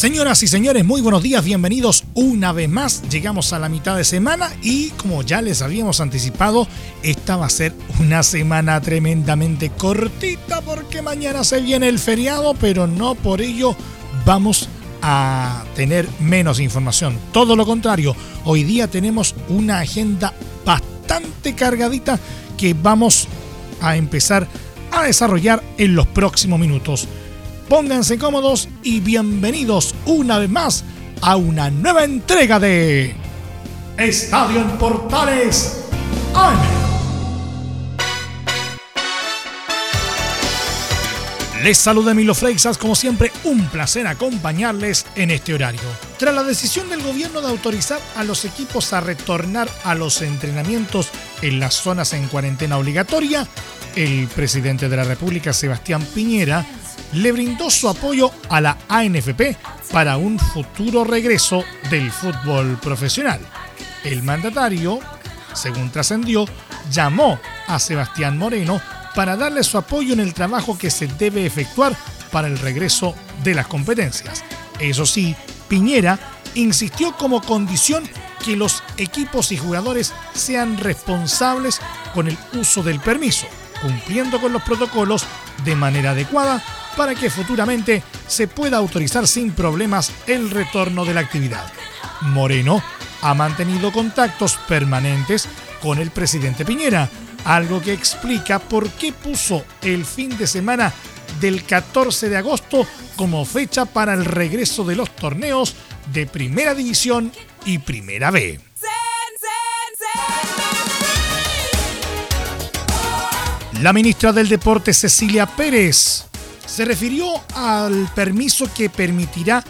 Señoras y señores, muy buenos días, bienvenidos una vez más. Llegamos a la mitad de semana y como ya les habíamos anticipado, esta va a ser una semana tremendamente cortita porque mañana se viene el feriado, pero no por ello vamos a tener menos información. Todo lo contrario, hoy día tenemos una agenda bastante cargadita que vamos a empezar a desarrollar en los próximos minutos. Pónganse cómodos y bienvenidos una vez más a una nueva entrega de Estadio en Portales AM. Les saluda Emilio Freixas, como siempre, un placer acompañarles en este horario. Tras la decisión del gobierno de autorizar a los equipos a retornar a los entrenamientos en las zonas en cuarentena obligatoria, el presidente de la República, Sebastián Piñera, le brindó su apoyo a la ANFP para un futuro regreso del fútbol profesional. El mandatario, según trascendió, llamó a Sebastián Moreno para darle su apoyo en el trabajo que se debe efectuar para el regreso de las competencias. Eso sí, Piñera insistió como condición que los equipos y jugadores sean responsables con el uso del permiso, cumpliendo con los protocolos de manera adecuada para que futuramente se pueda autorizar sin problemas el retorno de la actividad. Moreno ha mantenido contactos permanentes con el presidente Piñera, algo que explica por qué puso el fin de semana del 14 de agosto como fecha para el regreso de los torneos de Primera División y Primera B. La ministra del Deporte Cecilia Pérez se refirió al permiso que permitirá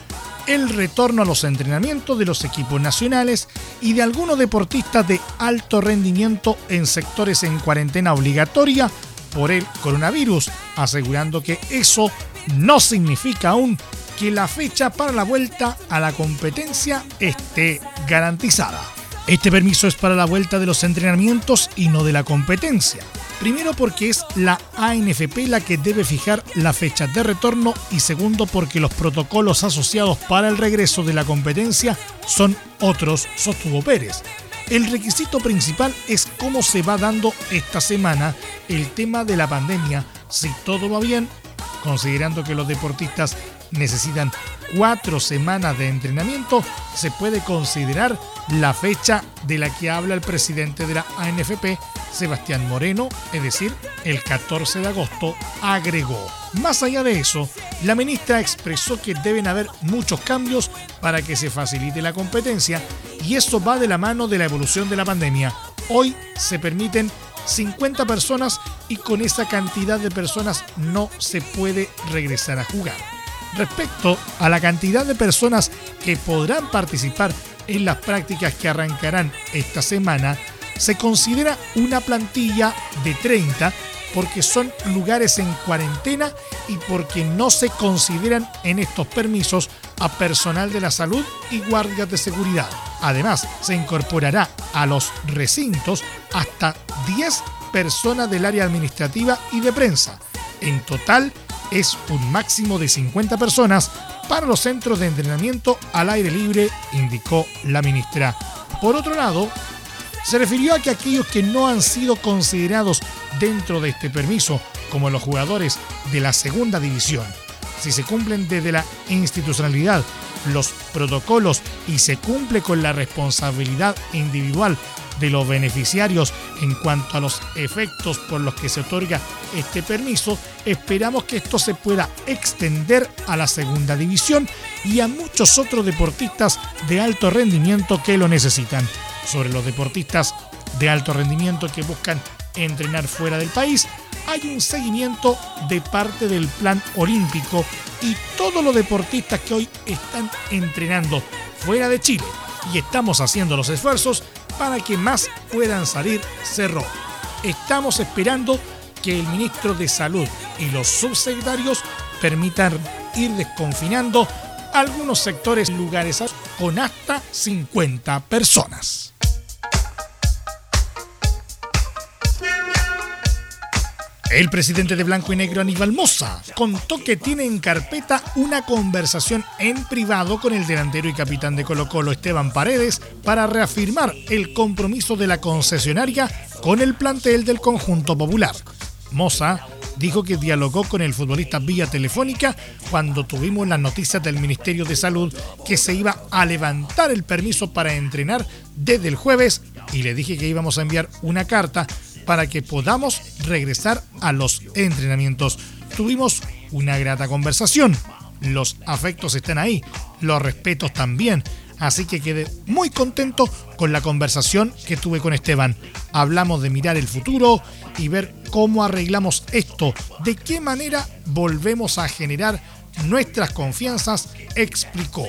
el retorno a los entrenamientos de los equipos nacionales y de algunos deportistas de alto rendimiento en sectores en cuarentena obligatoria por el coronavirus, asegurando que eso no significa aún que la fecha para la vuelta a la competencia esté garantizada. Este permiso es para la vuelta de los entrenamientos y no de la competencia. Primero porque es la ANFP la que debe fijar la fecha de retorno y segundo porque los protocolos asociados para el regreso de la competencia son otros, sostuvo Pérez. El requisito principal es cómo se va dando esta semana el tema de la pandemia. Si todo va bien, considerando que los deportistas necesitan cuatro semanas de entrenamiento, se puede considerar la fecha de la que habla el presidente de la ANFP, Sebastián Moreno, es decir, el 14 de agosto, agregó. Más allá de eso, la ministra expresó que deben haber muchos cambios para que se facilite la competencia y eso va de la mano de la evolución de la pandemia. Hoy se permiten 50 personas y con esa cantidad de personas no se puede regresar a jugar. Respecto a la cantidad de personas que podrán participar en las prácticas que arrancarán esta semana, se considera una plantilla de 30 porque son lugares en cuarentena y porque no se consideran en estos permisos a personal de la salud y guardias de seguridad. Además, se incorporará a los recintos hasta 10 personas del área administrativa y de prensa. En total, es un máximo de 50 personas para los centros de entrenamiento al aire libre, indicó la ministra. Por otro lado, se refirió a que aquellos que no han sido considerados dentro de este permiso, como los jugadores de la segunda división, si se cumplen desde la institucionalidad los protocolos y se cumple con la responsabilidad individual de los beneficiarios en cuanto a los efectos por los que se otorga este permiso, esperamos que esto se pueda extender a la segunda división y a muchos otros deportistas de alto rendimiento que lo necesitan. Sobre los deportistas de alto rendimiento que buscan entrenar fuera del país, hay un seguimiento de parte del plan olímpico y todos los deportistas que hoy están entrenando fuera de Chile y estamos haciendo los esfuerzos para que más puedan salir cerró. Estamos esperando que el ministro de Salud y los subsecretarios permitan ir desconfinando algunos sectores lugares con hasta 50 personas. El presidente de Blanco y Negro, Aníbal Moza, contó que tiene en carpeta una conversación en privado con el delantero y capitán de Colo Colo, Esteban Paredes, para reafirmar el compromiso de la concesionaria con el plantel del conjunto popular. Moza dijo que dialogó con el futbolista vía telefónica cuando tuvimos las noticias del Ministerio de Salud que se iba a levantar el permiso para entrenar desde el jueves y le dije que íbamos a enviar una carta para que podamos regresar a los entrenamientos. Tuvimos una grata conversación. Los afectos están ahí, los respetos también. Así que quedé muy contento con la conversación que tuve con Esteban. Hablamos de mirar el futuro y ver cómo arreglamos esto, de qué manera volvemos a generar nuestras confianzas, explicó.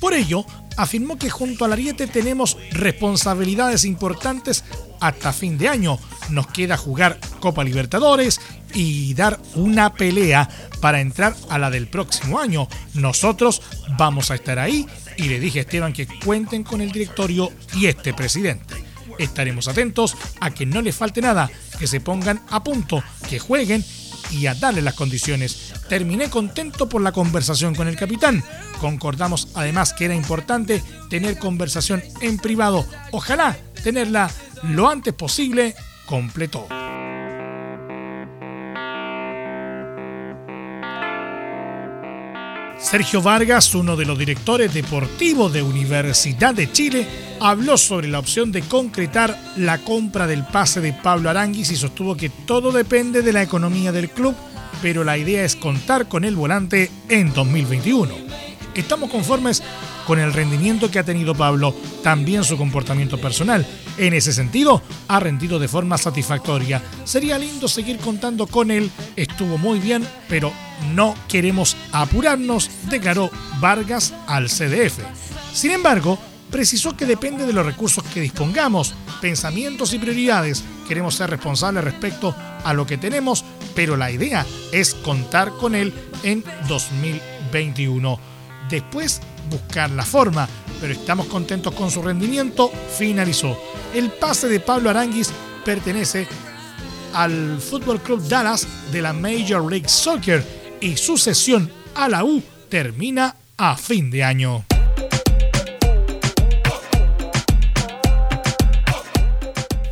Por ello, afirmó que junto al Ariete tenemos responsabilidades importantes hasta fin de año. Nos queda jugar Copa Libertadores y dar una pelea para entrar a la del próximo año. Nosotros vamos a estar ahí y le dije a Esteban que cuenten con el directorio y este presidente. Estaremos atentos a que no les falte nada, que se pongan a punto, que jueguen y a darle las condiciones. Terminé contento por la conversación con el capitán. Concordamos además que era importante tener conversación en privado. Ojalá tenerla lo antes posible, completó. Sergio Vargas, uno de los directores deportivos de Universidad de Chile, habló sobre la opción de concretar la compra del pase de Pablo Aranguis y sostuvo que todo depende de la economía del club, pero la idea es contar con el volante en 2021. Estamos conformes con el rendimiento que ha tenido Pablo, también su comportamiento personal. En ese sentido, ha rendido de forma satisfactoria. Sería lindo seguir contando con él, estuvo muy bien, pero no queremos apurarnos, declaró Vargas al CDF. Sin embargo, precisó que depende de los recursos que dispongamos, pensamientos y prioridades. Queremos ser responsables respecto a lo que tenemos, pero la idea es contar con él en 2021. Después buscar la forma, pero estamos contentos con su rendimiento, finalizó. El pase de Pablo Aranguis pertenece al Fútbol Club Dallas de la Major League Soccer y su sesión a la U termina a fin de año.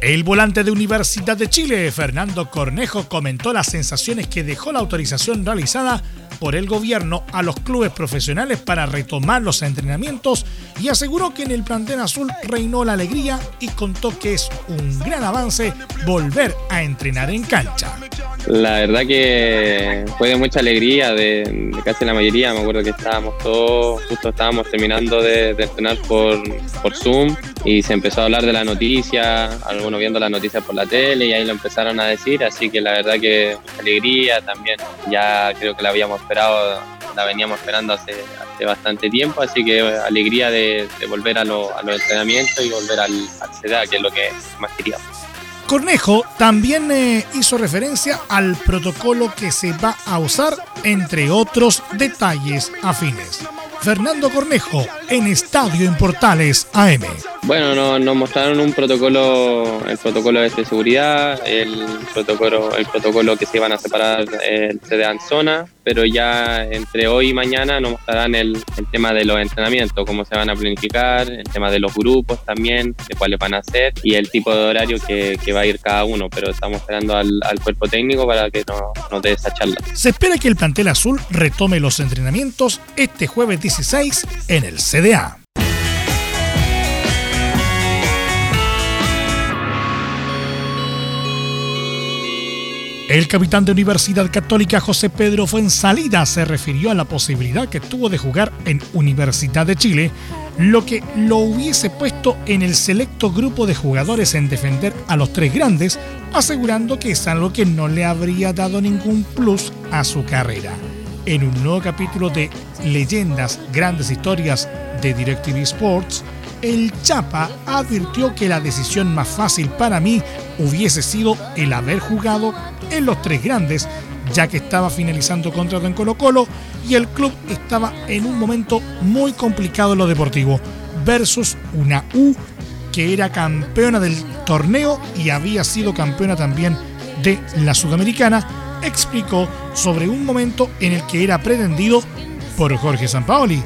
El volante de Universidad de Chile, Fernando Cornejo, comentó las sensaciones que dejó la autorización realizada por el gobierno a los clubes profesionales para retomar los entrenamientos y aseguró que en el plantel azul reinó la alegría y contó que es un gran avance volver a entrenar en cancha. La verdad que fue de mucha alegría, de, casi la mayoría. Me acuerdo que estábamos todos, justo estábamos terminando de, entrenar por, por, Zoom y se empezó a hablar de la noticia, algunos viendo la noticia por la tele y ahí lo empezaron a decir. Así que la verdad que alegría también. Ya creo que la habíamos esperado, la veníamos esperando hace, bastante tiempo. Así que alegría de, volver a, los entrenamientos y volver al, al que es lo que más queríamos. Cornejo también eh, hizo referencia al protocolo que se va a usar, entre otros detalles afines. Fernando Cornejo en Estadio en Portales AM. Bueno, no, nos mostraron un protocolo, el protocolo de seguridad, el protocolo, el protocolo que se iban a separar el CD en zona, pero ya entre hoy y mañana nos mostrarán el, tema de los entrenamientos, cómo se van a planificar, el tema de los grupos también, de cuáles van a ser y el tipo de horario que, va a ir cada uno, pero estamos esperando al, cuerpo técnico para que nos, nos dé esa charla. Se espera que el plantel azul retome los entrenamientos este jueves 16 en el CDA. El capitán de Universidad Católica José Pedro Fuensalida se refirió a la posibilidad que tuvo de jugar en Universidad de Chile, lo que lo hubiese puesto en el selecto grupo de jugadores en defender a los tres grandes, asegurando que es algo que no le habría dado ningún plus a su carrera. En un nuevo capítulo de Leyendas, Grandes Historias de DirecTV Sports, el Chapa advirtió que la decisión más fácil para mí hubiese sido el haber jugado en los tres grandes, ya que estaba finalizando contrato en Colo Colo y el club estaba en un momento muy complicado en lo deportivo, versus una U que era campeona del torneo y había sido campeona también de la Sudamericana, explicó sobre un momento en el que era pretendido por Jorge Sampaoli.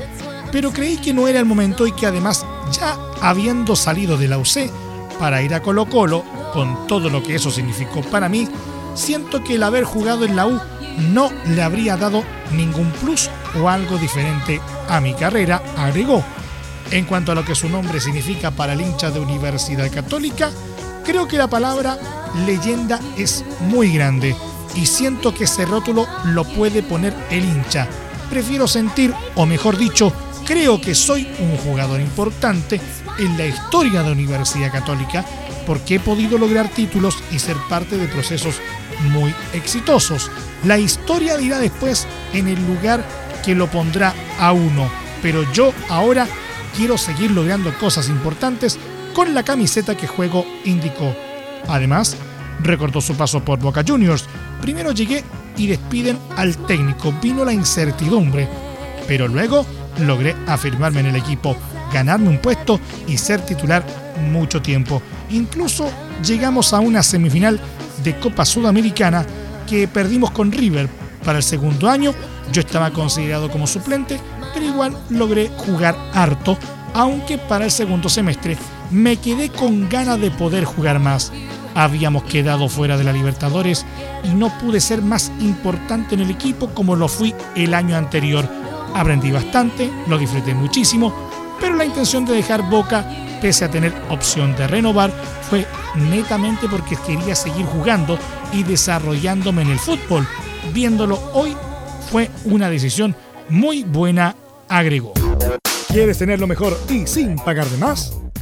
Pero creí que no era el momento y que además ya habiendo salido de la UC para ir a Colo Colo, con todo lo que eso significó para mí, siento que el haber jugado en la U no le habría dado ningún plus o algo diferente a mi carrera, agregó. En cuanto a lo que su nombre significa para el hincha de Universidad Católica, creo que la palabra leyenda es muy grande y siento que ese rótulo lo puede poner el hincha. Prefiero sentir, o mejor dicho, creo que soy un jugador importante en la historia de Universidad Católica porque he podido lograr títulos y ser parte de procesos muy exitosos. La historia dirá después en el lugar que lo pondrá a uno, pero yo ahora quiero seguir logrando cosas importantes con la camiseta que juego, indicó. Además, recordó su paso por Boca Juniors. Primero llegué y despiden al técnico, vino la incertidumbre, pero luego logré afirmarme en el equipo, ganarme un puesto y ser titular mucho tiempo. Incluso llegamos a una semifinal de Copa Sudamericana que perdimos con River. Para el segundo año yo estaba considerado como suplente, pero igual logré jugar harto, aunque para el segundo semestre me quedé con ganas de poder jugar más. Habíamos quedado fuera de la Libertadores y no pude ser más importante en el equipo como lo fui el año anterior Aprendí bastante, lo disfruté muchísimo, pero la intención de dejar Boca, pese a tener opción de renovar, fue netamente porque quería seguir jugando y desarrollándome en el fútbol. Viéndolo hoy, fue una decisión muy buena, agregó. ¿Quieres tener lo mejor y sin pagar de más?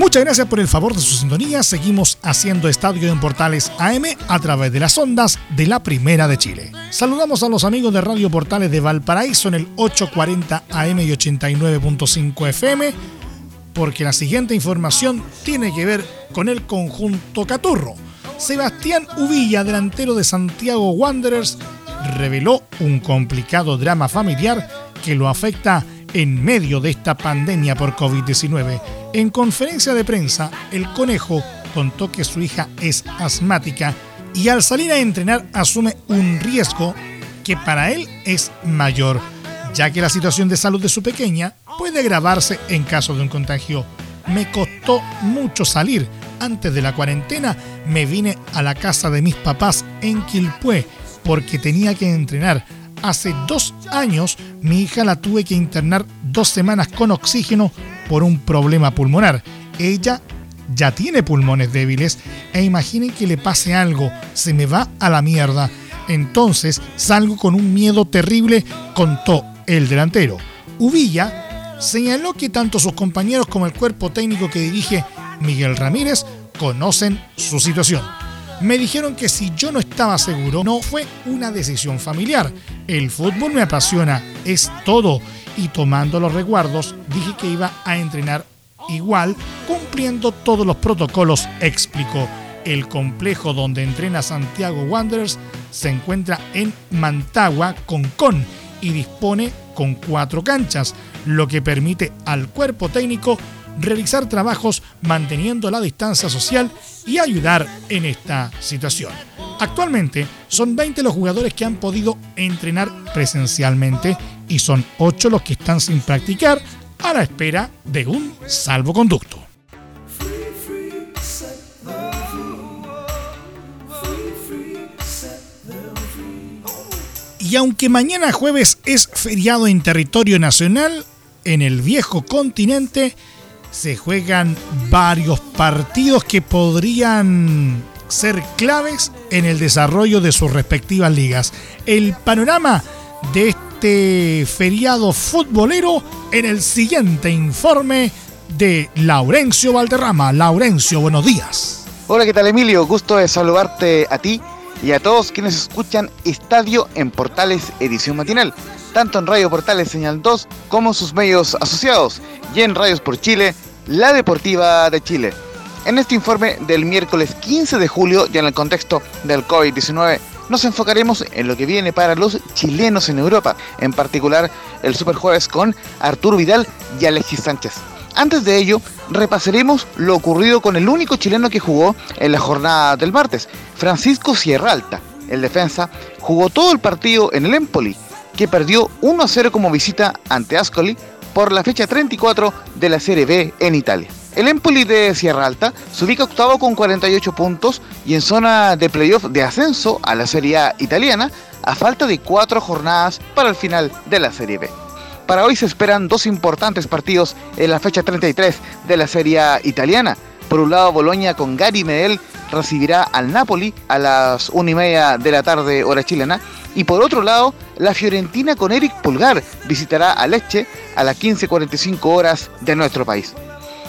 Muchas gracias por el favor de su sintonía. Seguimos haciendo Estadio en Portales AM a través de las ondas de la Primera de Chile. Saludamos a los amigos de Radio Portales de Valparaíso en el 840 AM y 89.5 FM, porque la siguiente información tiene que ver con el conjunto Caturro. Sebastián Uvilla, delantero de Santiago Wanderers, reveló un complicado drama familiar que lo afecta en medio de esta pandemia por COVID-19. En conferencia de prensa, el conejo contó que su hija es asmática y al salir a entrenar asume un riesgo que para él es mayor, ya que la situación de salud de su pequeña puede agravarse en caso de un contagio. Me costó mucho salir. Antes de la cuarentena me vine a la casa de mis papás en Quilpué porque tenía que entrenar hace dos años mi hija la tuve que internar dos semanas con oxígeno por un problema pulmonar. Ella ya tiene pulmones débiles e imaginen que le pase algo, se me va a la mierda. Entonces salgo con un miedo terrible, contó el delantero. Uvilla señaló que tanto sus compañeros como el cuerpo técnico que dirige Miguel Ramírez conocen su situación. Me dijeron que si yo no estaba seguro, no fue una decisión familiar. El fútbol me apasiona, es todo. Y tomando los recuerdos, dije que iba a entrenar igual, cumpliendo todos los protocolos, explicó. El complejo donde entrena Santiago Wanderers se encuentra en Mantagua, Concón, y dispone con cuatro canchas, lo que permite al cuerpo técnico realizar trabajos manteniendo la distancia social y ayudar en esta situación. Actualmente son 20 los jugadores que han podido entrenar presencialmente y son 8 los que están sin practicar a la espera de un salvoconducto. Y aunque mañana jueves es feriado en territorio nacional, en el viejo continente se juegan varios partidos que podrían ser claves en el desarrollo de sus respectivas ligas. El panorama de este feriado futbolero en el siguiente informe de Laurencio Valderrama. Laurencio, buenos días. Hola, ¿qué tal Emilio? Gusto de saludarte a ti y a todos quienes escuchan Estadio en Portales Edición Matinal, tanto en Radio Portales Señal 2 como sus medios asociados y en Radios por Chile, la Deportiva de Chile. En este informe del miércoles 15 de julio y en el contexto del COVID-19, nos enfocaremos en lo que viene para los chilenos en Europa, en particular el Superjueves con Arturo Vidal y Alexis Sánchez. Antes de ello, repasaremos lo ocurrido con el único chileno que jugó en la jornada del martes, Francisco Sierra Alta. El defensa jugó todo el partido en el Empoli, que perdió 1-0 como visita ante Ascoli por la fecha 34 de la Serie B en Italia. El Empoli de Sierra Alta se ubica octavo con 48 puntos y en zona de playoff de ascenso a la Serie A italiana a falta de cuatro jornadas para el final de la Serie B. Para hoy se esperan dos importantes partidos en la fecha 33 de la Serie A italiana. Por un lado, Boloña con Gary Medel recibirá al Napoli a las 1 y media de la tarde hora chilena. Y por otro lado, la Fiorentina con Eric Pulgar visitará a Leche a las 15.45 horas de nuestro país.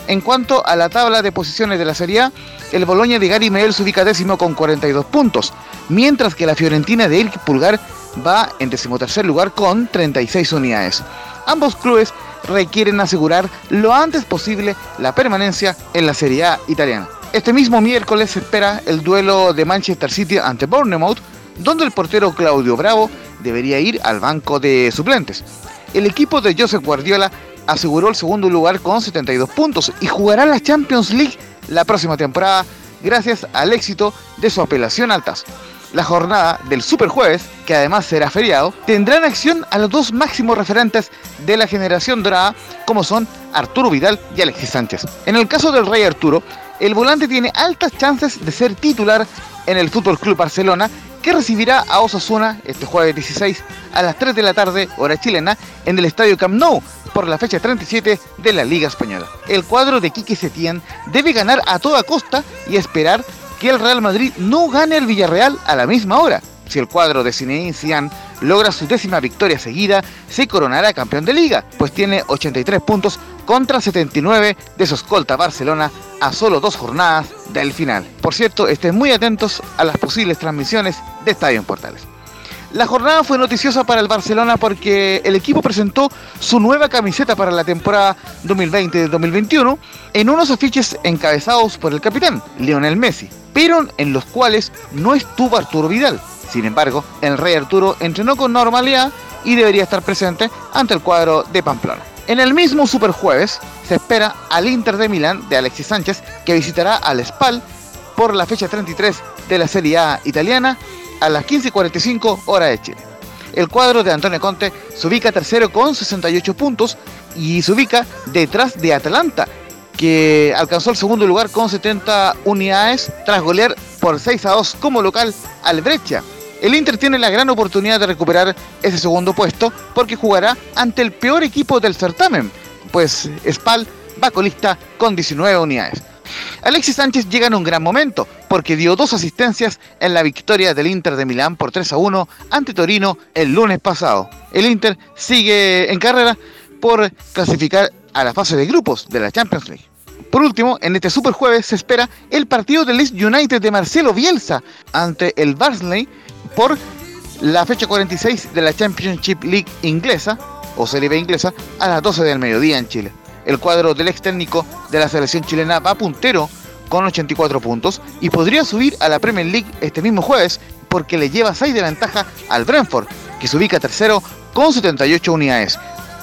En cuanto a la tabla de posiciones de la Serie A, el Boloña de Gary Medel se ubica décimo con 42 puntos, mientras que la Fiorentina de Eric Pulgar va en decimotercer lugar con 36 unidades. Ambos clubes requieren asegurar lo antes posible la permanencia en la Serie A italiana. Este mismo miércoles se espera el duelo de Manchester City ante Bournemouth, donde el portero Claudio Bravo debería ir al banco de suplentes. El equipo de Josep Guardiola aseguró el segundo lugar con 72 puntos y jugará la Champions League la próxima temporada gracias al éxito de su apelación al TAS. La jornada del Superjueves, que además será feriado, tendrá en acción a los dos máximos referentes de la generación dorada, como son Arturo Vidal y Alexis Sánchez. En el caso del Rey Arturo, el volante tiene altas chances de ser titular en el Fútbol Club Barcelona que recibirá a Osasuna este jueves 16 a las 3 de la tarde, hora chilena, en el estadio Camp Nou por la fecha 37 de la Liga Española. El cuadro de Quique Setién debe ganar a toda costa y esperar que el Real Madrid no gane al Villarreal a la misma hora. Si el cuadro de Zinedine Zidane logra su décima victoria seguida, se coronará campeón de liga, pues tiene 83 puntos contra 79 de su escolta Barcelona a solo dos jornadas del final. Por cierto, estén muy atentos a las posibles transmisiones de Estadio en Portales. La jornada fue noticiosa para el Barcelona porque el equipo presentó su nueva camiseta para la temporada 2020-2021 en unos afiches encabezados por el capitán, Lionel Messi, pero en los cuales no estuvo Arturo Vidal. Sin embargo, el Rey Arturo entrenó con normalidad y debería estar presente ante el cuadro de Pamplona. En el mismo Superjueves se espera al Inter de Milán de Alexis Sánchez que visitará al Spal por la fecha 33 de la Serie A italiana a las 15.45 hora de Chile. El cuadro de Antonio Conte se ubica tercero con 68 puntos y se ubica detrás de Atalanta, que alcanzó el segundo lugar con 70 unidades tras golear por 6 a 2 como local al Breccia. El Inter tiene la gran oportunidad de recuperar ese segundo puesto porque jugará ante el peor equipo del certamen, pues Spal va colista con 19 unidades. Alexis Sánchez llega en un gran momento, porque dio dos asistencias en la victoria del Inter de Milán por 3 a 1 ante Torino el lunes pasado. El Inter sigue en carrera por clasificar a la fase de grupos de la Champions League. Por último, en este Super Jueves se espera el partido del Leeds United de Marcelo Bielsa ante el Barnsley por la fecha 46 de la Championship League inglesa o Serie B inglesa a las 12 del mediodía en Chile. El cuadro del ex técnico de la selección chilena va puntero con 84 puntos y podría subir a la Premier League este mismo jueves porque le lleva 6 de ventaja al Brentford, que se ubica tercero con 78 unidades.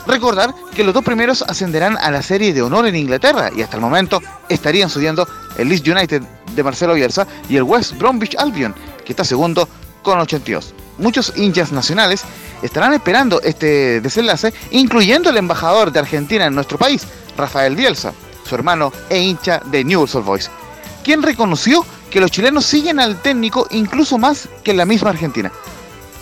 Recordar que los dos primeros ascenderán a la serie de honor en Inglaterra y hasta el momento estarían subiendo el Leeds United de Marcelo Bielsa y el West Bromwich Albion, que está segundo con 82. Muchos hinchas nacionales estarán esperando este desenlace, incluyendo el embajador de Argentina en nuestro país, Rafael Bielsa, su hermano e hincha de Newell's Old Boys, quien reconoció que los chilenos siguen al técnico incluso más que la misma Argentina.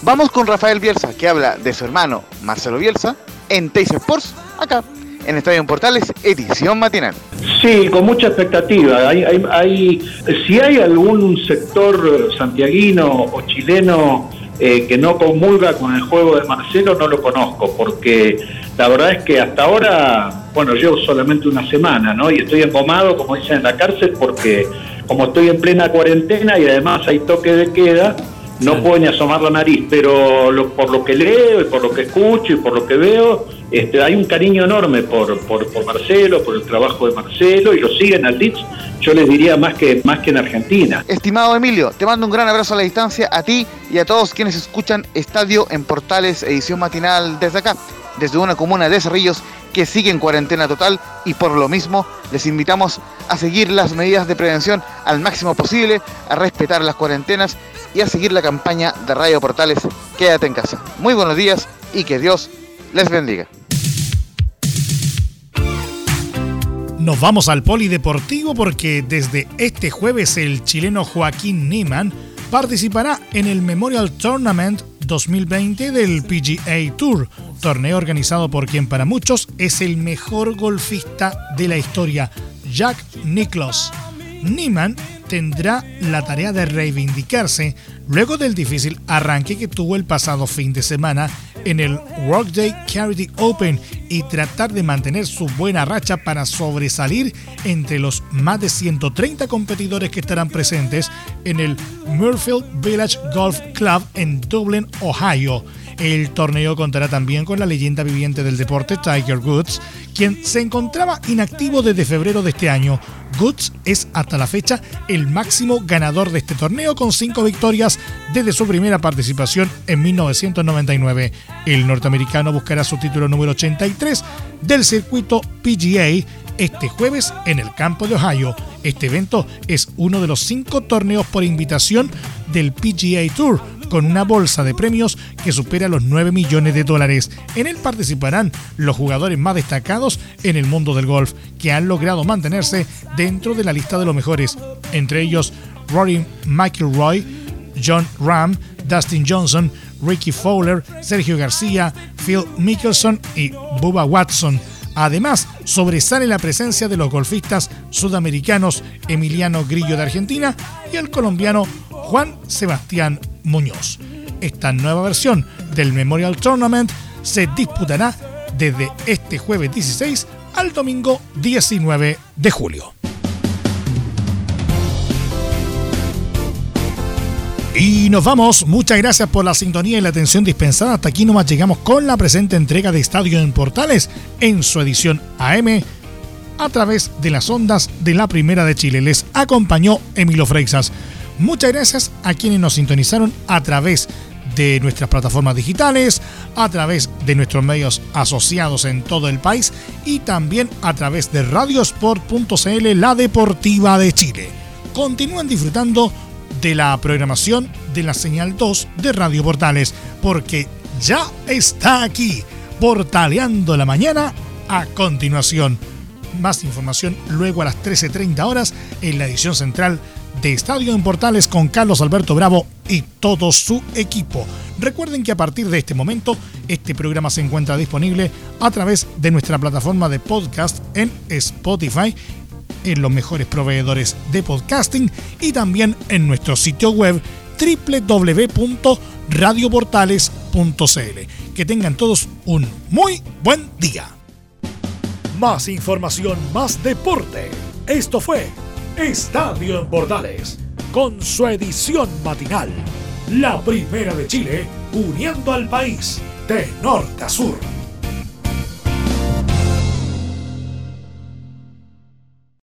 Vamos con Rafael Bielsa, que habla de su hermano Marcelo Bielsa en Teis Sports, acá en Estadio Portales, edición matinal. Sí, con mucha expectativa. Hay, si hay algún sector santiaguino o chileno eh, que no comulga con el juego de Marcelo, no lo conozco, porque la verdad es que hasta ahora, bueno, llevo solamente una semana, ¿no? Y estoy empomado, como dicen en la cárcel, porque como estoy en plena cuarentena y además hay toque de queda, no puedo ni asomar la nariz, pero por lo que leo y por lo que escucho y por lo que veo, este, hay un cariño enorme por, por, Marcelo, por el trabajo de Marcelo y lo siguen al Leeds, yo les diría más que, más que en Argentina. Estimado Emilio, te mando un gran abrazo a la distancia a ti y a todos quienes escuchan Estadio en Portales, edición matinal desde acá, desde una comuna de Cerrillos que sigue en cuarentena total y por lo mismo les invitamos a seguir las medidas de prevención al máximo posible, a respetar las cuarentenas y a seguir la campaña de Radio Portales Quédate en casa. Muy buenos días y que Dios les bendiga. Nos vamos al polideportivo porque desde este jueves el chileno Joaquín Niemann participará en el Memorial Tournament 2020 del PGA Tour, torneo organizado por quien para muchos es el mejor golfista de la historia, Jack Nicklaus. Niemann tendrá la tarea de reivindicarse luego del difícil arranque que tuvo el pasado fin de semana en el Workday Charity Open y tratar de mantener su buena racha para sobresalir entre los más de 130 competidores que estarán presentes en el Murfield Village Golf Club en Dublin, Ohio. El torneo contará también con la leyenda viviente del deporte Tiger Woods, quien se encontraba inactivo desde febrero de este año. Woods es hasta la fecha el máximo ganador de este torneo con cinco victorias desde su primera participación en 1999. El norteamericano buscará su título número 83 del circuito PGA este jueves en el campo de Ohio. Este evento es uno de los cinco torneos por invitación del PGA Tour con una bolsa de premios que supera los 9 millones de dólares. En él participarán los jugadores más destacados en el mundo del golf, que han logrado mantenerse dentro de la lista de los mejores, entre ellos Rory McIlroy, John Ram, Dustin Johnson, Ricky Fowler, Sergio García, Phil Mickelson y Bubba Watson. Además, sobresale la presencia de los golfistas sudamericanos Emiliano Grillo de Argentina y el colombiano Juan Sebastián Muñoz. Esta nueva versión del Memorial Tournament se disputará desde este jueves 16 al domingo 19 de julio. Y nos vamos. Muchas gracias por la sintonía y la atención dispensada. Hasta aquí nomás llegamos con la presente entrega de Estadio en Portales en su edición AM a través de las ondas de la Primera de Chile. Les acompañó Emilio Freixas. Muchas gracias a quienes nos sintonizaron a través de nuestras plataformas digitales, a través de nuestros medios asociados en todo el país y también a través de radiosport.cl, la deportiva de Chile. Continúen disfrutando de la programación de la señal 2 de Radio Portales, porque ya está aquí, portaleando la mañana a continuación. Más información luego a las 13.30 horas en la edición central de Estadio en Portales con Carlos Alberto Bravo y todo su equipo. Recuerden que a partir de este momento este programa se encuentra disponible a través de nuestra plataforma de podcast en Spotify, en los mejores proveedores de podcasting y también en nuestro sitio web www.radioportales.cl. Que tengan todos un muy buen día. Más información, más deporte. Esto fue Estadio en Portales, con su edición matinal. La primera de Chile, uniendo al país de norte a sur.